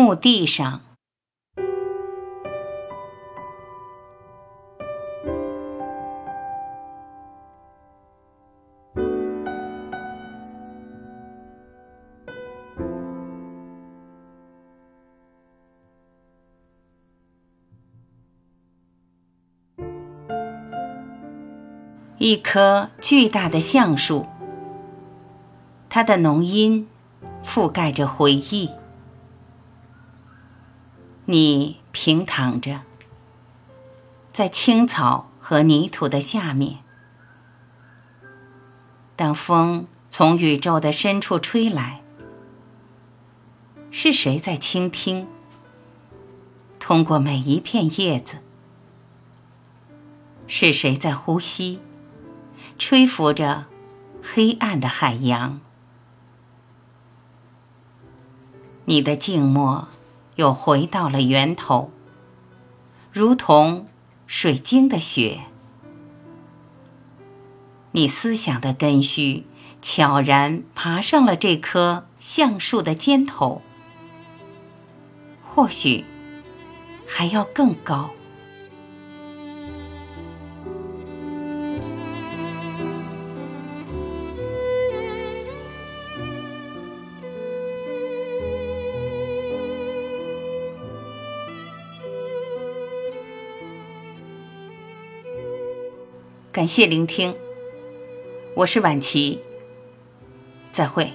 墓地上，一棵巨大的橡树，它的浓荫覆盖着回忆。你平躺着，在青草和泥土的下面。当风从宇宙的深处吹来，是谁在倾听？通过每一片叶子，是谁在呼吸？吹拂着黑暗的海洋。你的静默。又回到了源头，如同水晶的雪。你思想的根须悄然爬上了这棵橡树的尖头，或许还要更高。感谢聆听，我是晚琪，再会。